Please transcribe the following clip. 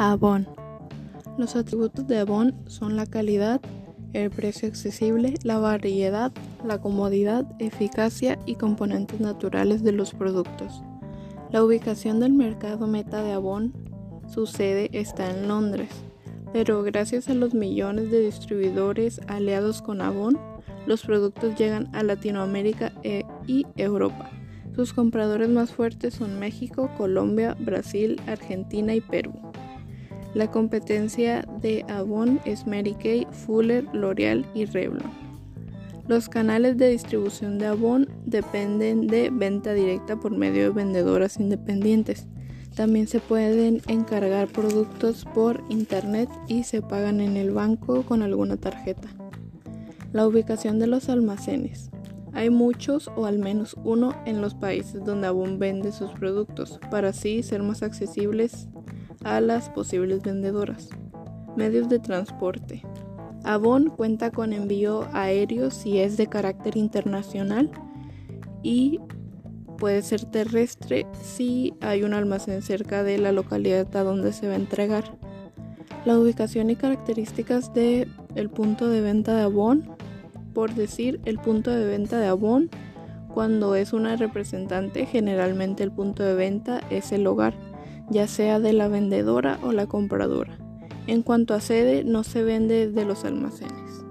Avon. Los atributos de Avon son la calidad, el precio accesible, la variedad, la comodidad, eficacia y componentes naturales de los productos. La ubicación del mercado meta de Avon, su sede está en Londres, pero gracias a los millones de distribuidores aliados con Avon, los productos llegan a Latinoamérica e, y Europa. Sus compradores más fuertes son México, Colombia, Brasil, Argentina y Perú. La competencia de Avon es Mary Kay, Fuller, L'Oreal y Revlon. Los canales de distribución de Avon dependen de venta directa por medio de vendedoras independientes. También se pueden encargar productos por internet y se pagan en el banco con alguna tarjeta. La ubicación de los almacenes. Hay muchos o al menos uno en los países donde Avon vende sus productos para así ser más accesibles a las posibles vendedoras. Medios de transporte. Avon cuenta con envío aéreo si es de carácter internacional y puede ser terrestre si hay un almacén cerca de la localidad a donde se va a entregar. La ubicación y características del el punto de venta de Avon, por decir el punto de venta de Avon, cuando es una representante, generalmente el punto de venta es el hogar ya sea de la vendedora o la compradora. En cuanto a sede, no se vende de los almacenes.